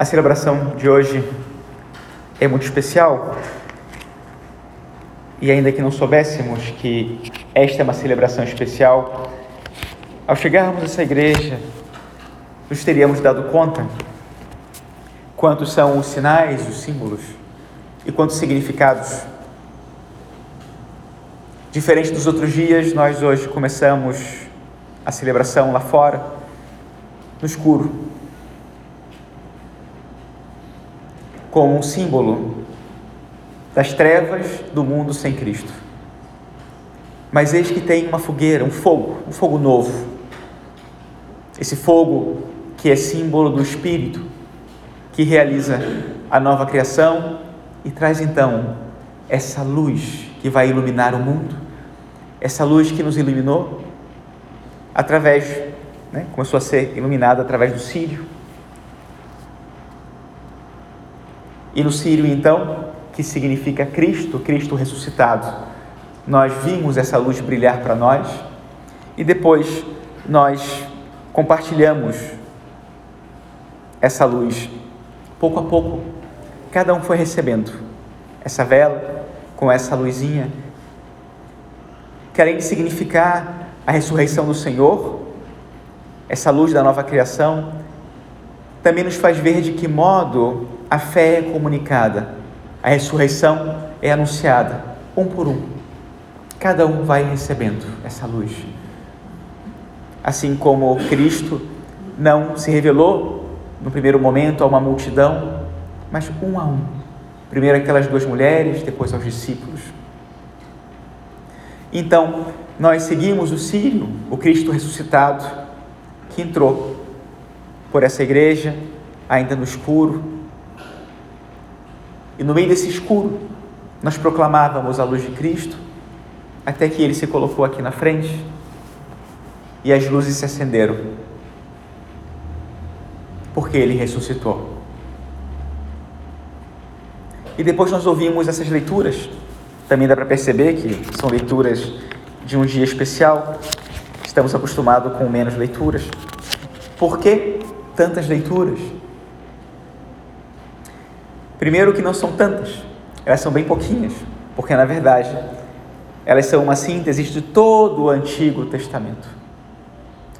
A celebração de hoje é muito especial. E ainda que não soubéssemos que esta é uma celebração especial, ao chegarmos a essa igreja, nos teríamos dado conta quantos são os sinais, os símbolos e quantos significados. Diferente dos outros dias, nós hoje começamos a celebração lá fora, no escuro, como um símbolo das trevas do mundo sem Cristo. Mas eis que tem uma fogueira, um fogo, um fogo novo. Esse fogo que é símbolo do Espírito, que realiza a nova criação e traz então essa luz que vai iluminar o mundo, essa luz que nos iluminou através, né, começou a ser iluminada através do Sírio. E no Sírio, então, que significa Cristo, Cristo ressuscitado, nós vimos essa luz brilhar para nós e depois nós compartilhamos essa luz pouco a pouco. Cada um foi recebendo essa vela com essa luzinha, que além de significar a ressurreição do Senhor, essa luz da nova criação, também nos faz ver de que modo a fé é comunicada, a ressurreição é anunciada, um por um. Cada um vai recebendo essa luz. Assim como Cristo não se revelou no primeiro momento a uma multidão, mas um a um. Primeiro aquelas duas mulheres, depois aos discípulos. Então, nós seguimos o Sírio, o Cristo ressuscitado, que entrou por essa igreja, ainda no escuro. E no meio desse escuro, nós proclamávamos a luz de Cristo, até que ele se colocou aqui na frente e as luzes se acenderam, porque ele ressuscitou. E depois nós ouvimos essas leituras, também dá para perceber que são leituras de um dia especial, estamos acostumados com menos leituras. Por que tantas leituras? Primeiro, que não são tantas, elas são bem pouquinhas, porque na verdade elas são uma síntese de todo o Antigo Testamento.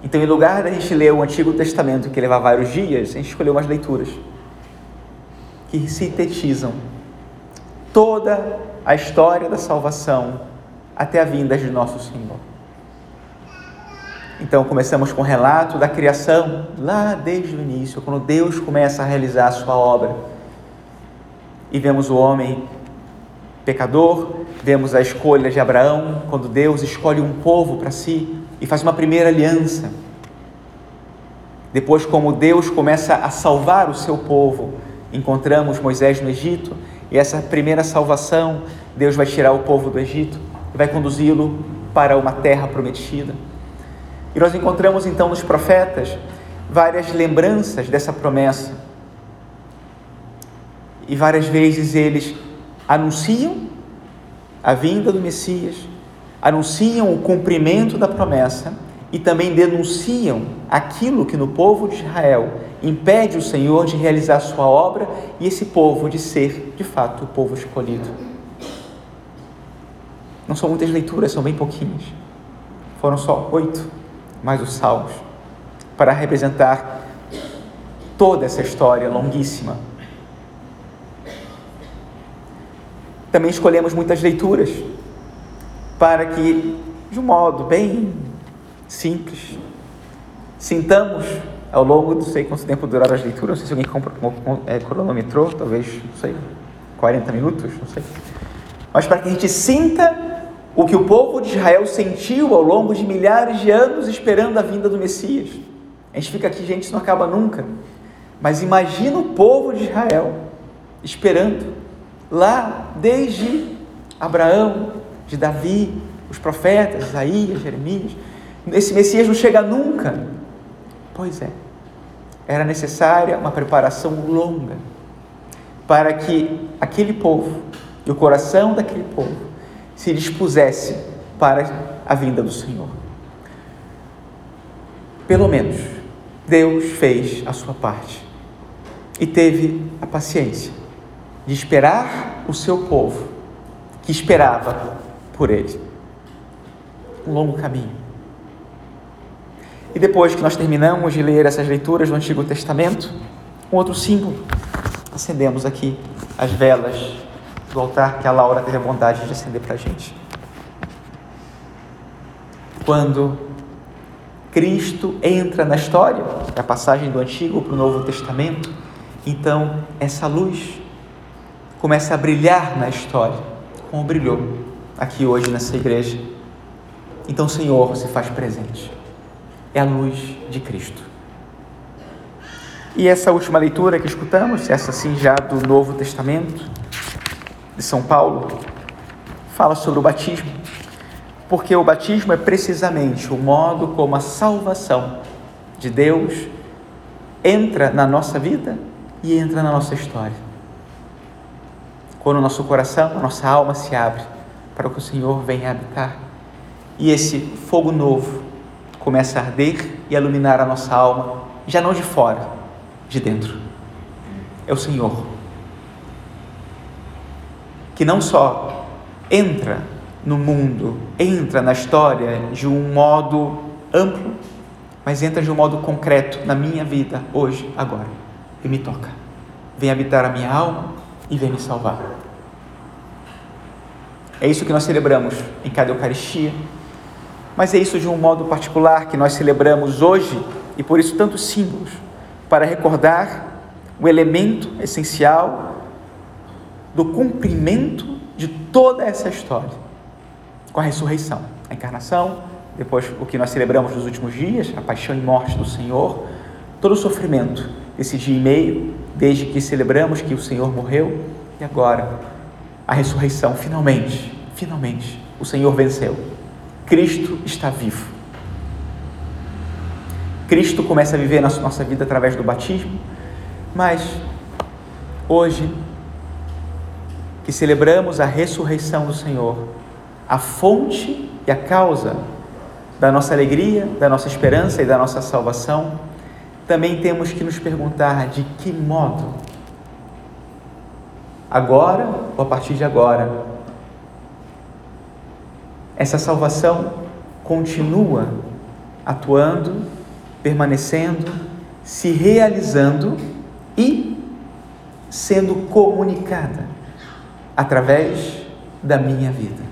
Então, em lugar da gente ler o Antigo Testamento, que leva vários dias, a gente escolheu umas leituras que sintetizam toda a história da salvação até a vinda de nosso Senhor. Então começamos com o relato da criação, lá desde o início, quando Deus começa a realizar a sua obra. E vemos o homem pecador, vemos a escolha de Abraão, quando Deus escolhe um povo para si e faz uma primeira aliança. Depois, como Deus começa a salvar o seu povo, encontramos Moisés no Egito e essa primeira salvação, Deus vai tirar o povo do Egito e vai conduzi-lo para uma terra prometida. E nós encontramos então nos profetas várias lembranças dessa promessa. E várias vezes eles anunciam a vinda do Messias, anunciam o cumprimento da promessa e também denunciam aquilo que no povo de Israel impede o Senhor de realizar sua obra e esse povo de ser, de fato, o povo escolhido. Não são muitas leituras, são bem pouquinhas. Foram só oito, mais os salmos, para representar toda essa história longuíssima. Também escolhemos muitas leituras para que, de um modo bem simples, sintamos ao longo, não sei quanto tempo duraram as leituras, não sei se alguém compra, é, cronometrou, talvez, não sei, 40 minutos, não sei. Mas para que a gente sinta o que o povo de Israel sentiu ao longo de milhares de anos esperando a vinda do Messias. A gente fica aqui, gente, isso não acaba nunca. Mas imagina o povo de Israel esperando lá desde Abraão, de Davi, os profetas, Isaías, Jeremias. Esse Messias não chega nunca. Pois é, era necessária uma preparação longa para que aquele povo e o coração daquele povo se dispusesse para a vinda do Senhor. Pelo menos Deus fez a sua parte. e teve a paciência de esperar o seu povo, que esperava por ele. Um longo caminho. E depois que nós terminamos de ler essas leituras do Antigo Testamento, um outro símbolo, acendemos aqui as velas do altar que a Laura teve a bondade de acender para a gente. Quando Cristo entra na história, a passagem do Antigo para o Novo Testamento, então essa luz começa a brilhar na história, como brilhou aqui hoje nessa igreja. Então o Senhor se faz presente. É a luz de Cristo. E essa última leitura que escutamos, essa sim já do Novo Testamento, de São Paulo, fala sobre o batismo, porque o batismo é precisamente o modo como a salvação de Deus entra na nossa vida e entra na nossa história. Quando o nosso coração, a nossa alma se abre para que o Senhor venha habitar e esse fogo novo começa a arder e a iluminar a nossa alma, já não de fora, de dentro. É o Senhor que não só entra no mundo, entra na história de um modo amplo, mas entra de um modo concreto na minha vida hoje, agora, e me toca. Vem habitar a minha alma e vem me salvar. É isso que nós celebramos em cada Eucaristia, mas é isso de um modo particular que nós celebramos hoje e por isso tantos símbolos para recordar o elemento essencial do cumprimento de toda essa história com a ressurreição, a encarnação, depois o que nós celebramos nos últimos dias, a paixão e morte do Senhor, todo o sofrimento desse dia e meio, desde que celebramos que o Senhor morreu e agora a ressurreição, finalmente, finalmente, o Senhor venceu. Cristo está vivo. Cristo começa a viver na nossa vida através do batismo, mas hoje que celebramos a ressurreição do Senhor, a fonte e a causa da nossa alegria, da nossa esperança e da nossa salvação, também temos que nos perguntar de que modo, agora ou a partir de agora, essa salvação continua atuando, permanecendo, se realizando e sendo comunicada através da minha vida.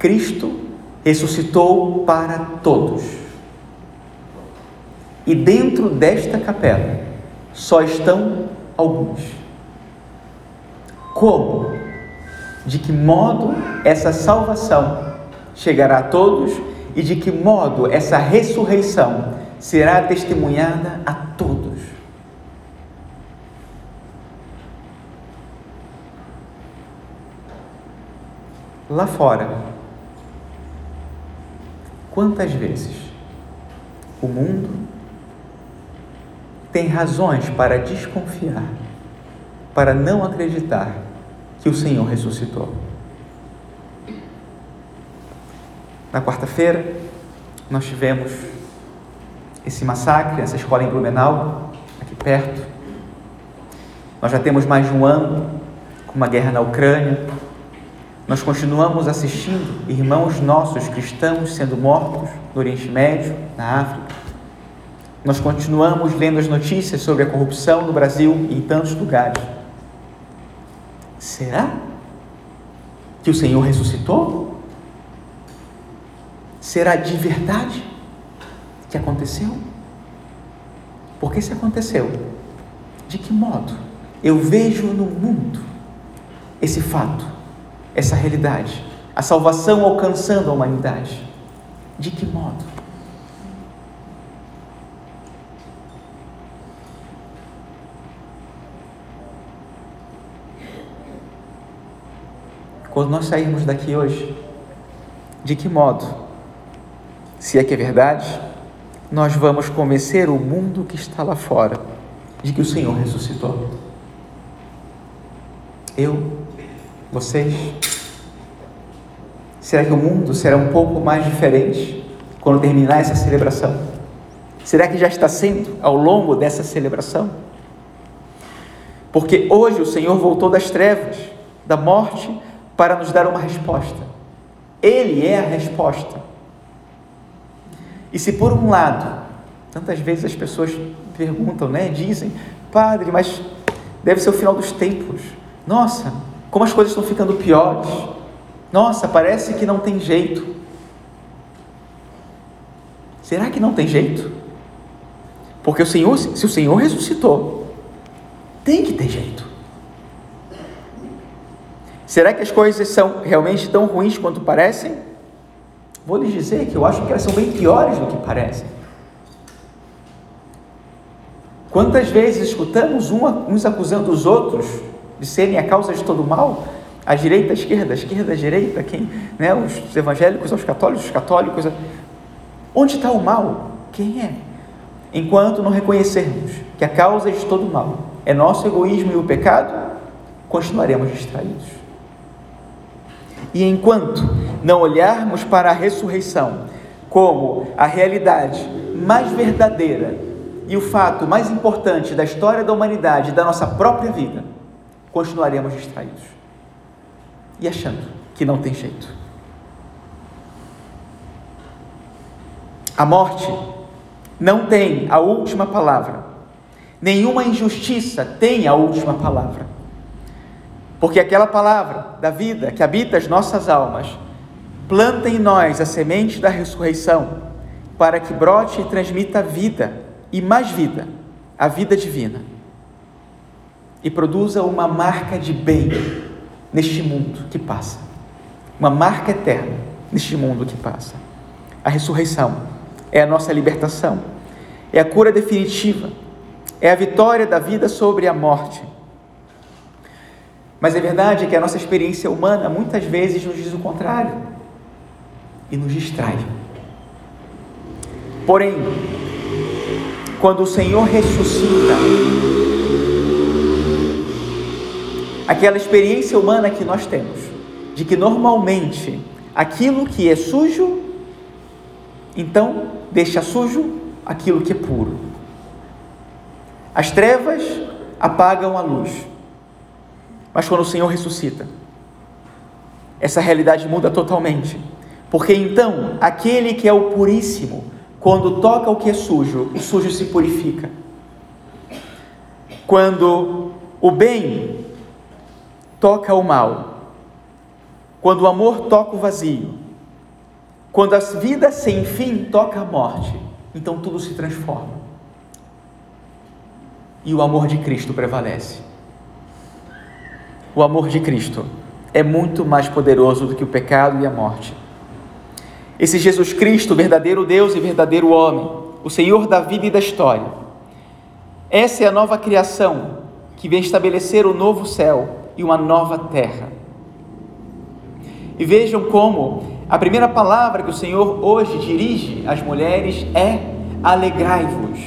Cristo ressuscitou para todos. E dentro desta capela só estão alguns. Como? De que modo essa salvação chegará a todos e de que modo essa ressurreição será testemunhada a todos? lá fora. Quantas vezes o mundo tem razões para desconfiar, para não acreditar que o Senhor ressuscitou? Na quarta-feira, nós tivemos esse massacre, essa escola em Blumenau, aqui perto. Nós já temos mais de um ano com uma guerra na Ucrânia, nós continuamos assistindo irmãos nossos cristãos sendo mortos no Oriente Médio, na África. Nós continuamos lendo as notícias sobre a corrupção no Brasil e em tantos lugares. Será que o Senhor ressuscitou? Será de verdade que aconteceu? Porque se aconteceu, de que modo eu vejo no mundo esse fato? Essa realidade, a salvação alcançando a humanidade. De que modo? Quando nós sairmos daqui hoje, de que modo, se é que é verdade, nós vamos convencer o mundo que está lá fora de que o Senhor ressuscitou? Eu vocês? Será que o mundo será um pouco mais diferente quando terminar essa celebração? Será que já está sendo ao longo dessa celebração? Porque hoje o Senhor voltou das trevas, da morte, para nos dar uma resposta. Ele é a resposta. E se por um lado, tantas vezes as pessoas perguntam, né, dizem, Padre, mas deve ser o final dos tempos. Nossa, como as coisas estão ficando piores. Nossa, parece que não tem jeito. Será que não tem jeito? Porque o Senhor, se o Senhor ressuscitou, tem que ter jeito. Será que as coisas são realmente tão ruins quanto parecem? Vou lhes dizer que eu acho que elas são bem piores do que parecem. Quantas vezes escutamos uns acusando os outros de serem a causa de todo o mal? A direita, a esquerda, a esquerda, a direita, quem, né, os evangélicos aos católicos, os católicos. Onde está o mal? Quem é? Enquanto não reconhecermos que a causa de todo o mal é nosso egoísmo e o pecado, continuaremos distraídos. E enquanto não olharmos para a ressurreição como a realidade mais verdadeira e o fato mais importante da história da humanidade da nossa própria vida, continuaremos distraídos e achando que não tem jeito. A morte não tem a última palavra. Nenhuma injustiça tem a última palavra. Porque aquela palavra da vida que habita as nossas almas planta em nós a semente da ressurreição para que brote e transmita vida e mais vida, a vida divina. E produza uma marca de bem neste mundo que passa. Uma marca eterna neste mundo que passa. A ressurreição é a nossa libertação, é a cura definitiva, é a vitória da vida sobre a morte. Mas é verdade que a nossa experiência humana muitas vezes nos diz o contrário e nos distrai. Porém, quando o Senhor ressuscita, aquela experiência humana que nós temos, de que normalmente aquilo que é sujo, então deixa sujo aquilo que é puro. As trevas apagam a luz. Mas quando o Senhor ressuscita, essa realidade muda totalmente. Porque então, aquele que é o puríssimo, quando toca o que é sujo, o sujo se purifica. Quando o bem toca o mal, quando o amor toca o vazio, quando a vida sem fim toca a morte, então tudo se transforma. E o amor de Cristo prevalece. O amor de Cristo é muito mais poderoso do que o pecado e a morte. Esse Jesus Cristo, verdadeiro Deus e verdadeiro homem, o Senhor da vida e da história. Essa é a nova criação que vem estabelecer o novo céu e uma nova terra. E vejam como a primeira palavra que o Senhor hoje dirige às mulheres é alegrai-vos.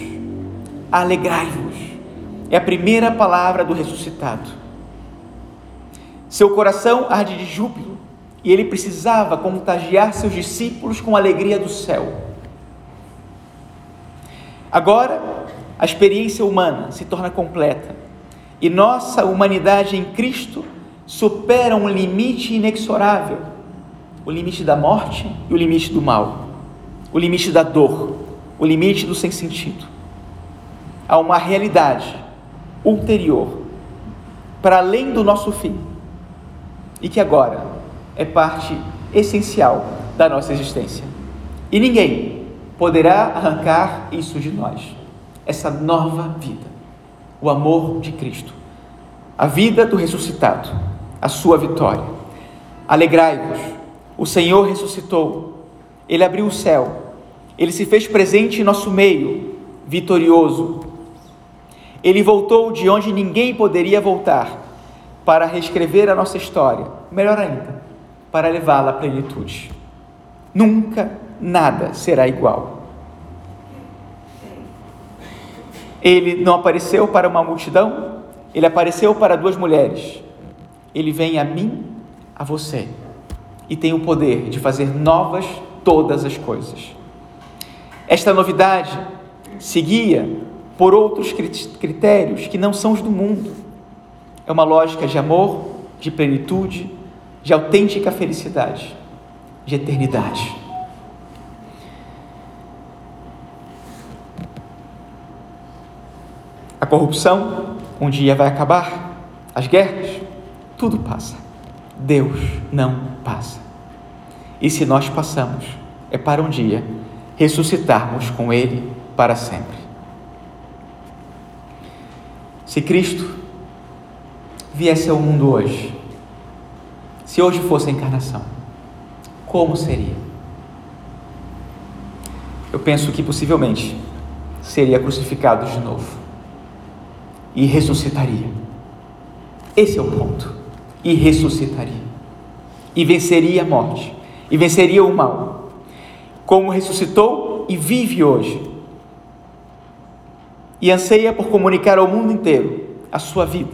Alegrai-vos. É a primeira palavra do ressuscitado. Seu coração arde de júbilo e ele precisava contagiar seus discípulos com a alegria do céu. Agora, a experiência humana se torna completa e nossa humanidade em Cristo supera um limite inexorável o limite da morte e o limite do mal, o limite da dor, o limite do sem sentido. Há uma realidade ulterior, para além do nosso fim, e que agora é parte essencial da nossa existência. E ninguém poderá arrancar isso de nós. Essa nova vida, o amor de Cristo, a vida do ressuscitado, a sua vitória. Alegrai-vos, o Senhor ressuscitou, ele abriu o céu, ele se fez presente em nosso meio, vitorioso. Ele voltou de onde ninguém poderia voltar para reescrever a nossa história, melhor ainda, para levá-la à plenitude. Nunca nada será igual. Ele não apareceu para uma multidão, ele apareceu para duas mulheres. Ele vem a mim, a você, e tem o poder de fazer novas todas as coisas. Esta novidade se guia por outros critérios que não são os do mundo. É uma lógica de amor, de plenitude, de autêntica felicidade, de eternidade. A corrupção um dia vai acabar, as guerras, tudo passa. Deus não passa. E se nós passamos, é para um dia ressuscitarmos com Ele para sempre. Se Cristo viesse ao mundo hoje, se hoje fosse a encarnação, como seria? Eu penso que possivelmente seria crucificado de novo e ressuscitaria. Esse é o ponto. E ressuscitaria. E venceria a morte. E venceria o mal. Como ressuscitou e vive hoje. E anseia por comunicar ao mundo inteiro a sua vida,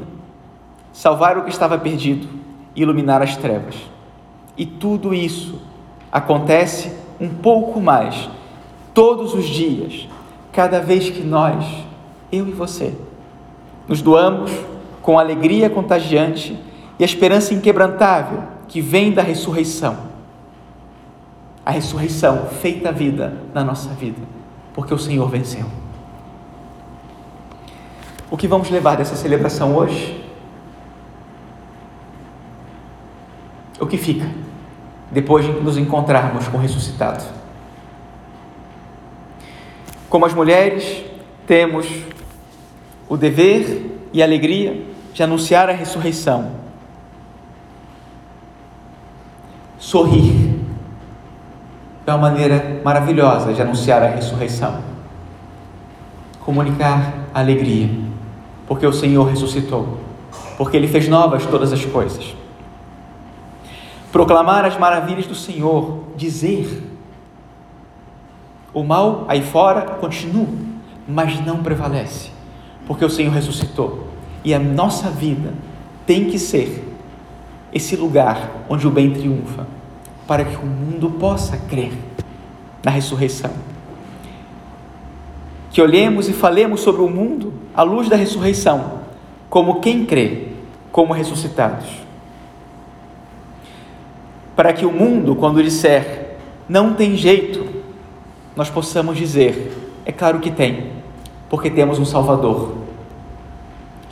salvar o que estava perdido, iluminar as trevas. E tudo isso acontece um pouco mais todos os dias, cada vez que nós, eu e você, nos doamos com alegria contagiante e a esperança inquebrantável que vem da ressurreição. A ressurreição feita vida na nossa vida, porque o Senhor venceu. O que vamos levar dessa celebração hoje? O que fica depois de nos encontrarmos com o ressuscitado? Como as mulheres, temos o dever e a alegria de anunciar a ressurreição. Sorrir é uma maneira maravilhosa de anunciar a ressurreição. Comunicar a alegria, porque o Senhor ressuscitou, porque Ele fez novas todas as coisas. Proclamar as maravilhas do Senhor, dizer: o mal aí fora continua, mas não prevalece porque o Senhor ressuscitou. E a nossa vida tem que ser esse lugar onde o bem triunfa, para que o mundo possa crer na ressurreição. Que olhemos e falemos sobre o mundo à luz da ressurreição, como quem crê, como ressuscitados. Para que o mundo, quando disser não tem jeito, nós possamos dizer: é claro que tem porque temos um Salvador.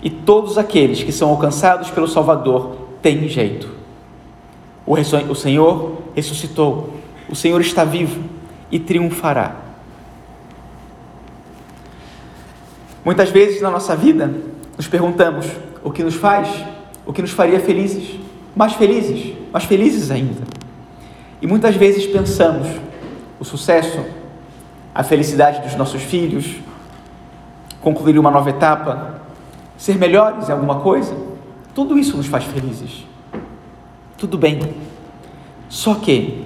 E todos aqueles que são alcançados pelo Salvador têm jeito. O Senhor ressuscitou, o Senhor está vivo e triunfará. Muitas vezes na nossa vida nos perguntamos o que nos faz, o que nos faria felizes, mais felizes, mais felizes ainda. E muitas vezes pensamos o sucesso, a felicidade dos nossos filhos, concluir uma nova etapa, ser melhores em alguma coisa, tudo isso nos faz felizes. Tudo bem. Só que,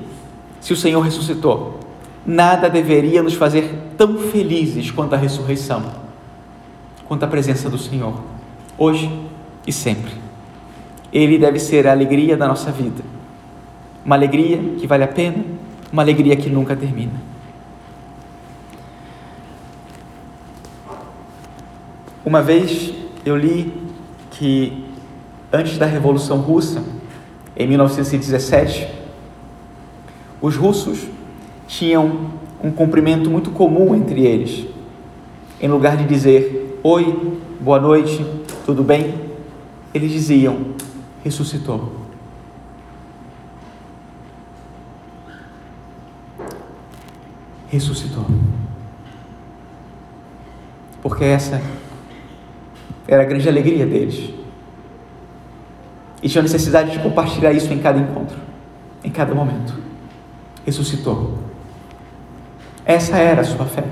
se o Senhor ressuscitou, nada deveria nos fazer tão felizes quanto a ressurreição, quanto a presença do Senhor, hoje e sempre. Ele deve ser a alegria da nossa vida, uma alegria que vale a pena, uma alegria que nunca termina. Uma vez eu li que antes da Revolução Russa, em 1917, os russos tinham um cumprimento muito comum entre eles. Em lugar de dizer oi, boa noite, tudo bem, eles diziam ressuscitou. Ressuscitou. Porque essa era a grande alegria deles. E tinha necessidade de compartilhar isso em cada encontro, em cada momento. Ressuscitou. Essa era a sua fé.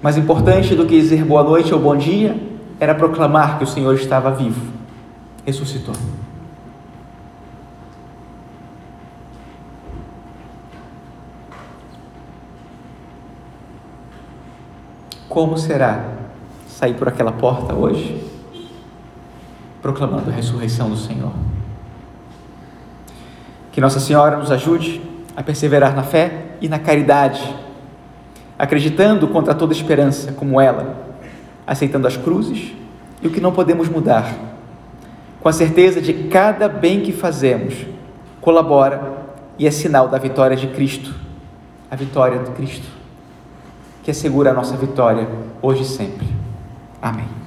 Mais importante do que dizer boa noite ou bom dia era proclamar que o Senhor estava vivo. Ressuscitou. Como será sair por aquela porta hoje, proclamando a ressurreição do Senhor? Que Nossa Senhora nos ajude a perseverar na fé e na caridade, acreditando contra toda esperança, como ela, aceitando as cruzes e o que não podemos mudar, com a certeza de que cada bem que fazemos colabora e é sinal da vitória de Cristo, a vitória de Cristo, que assegura a nossa vitória hoje e sempre. Amém.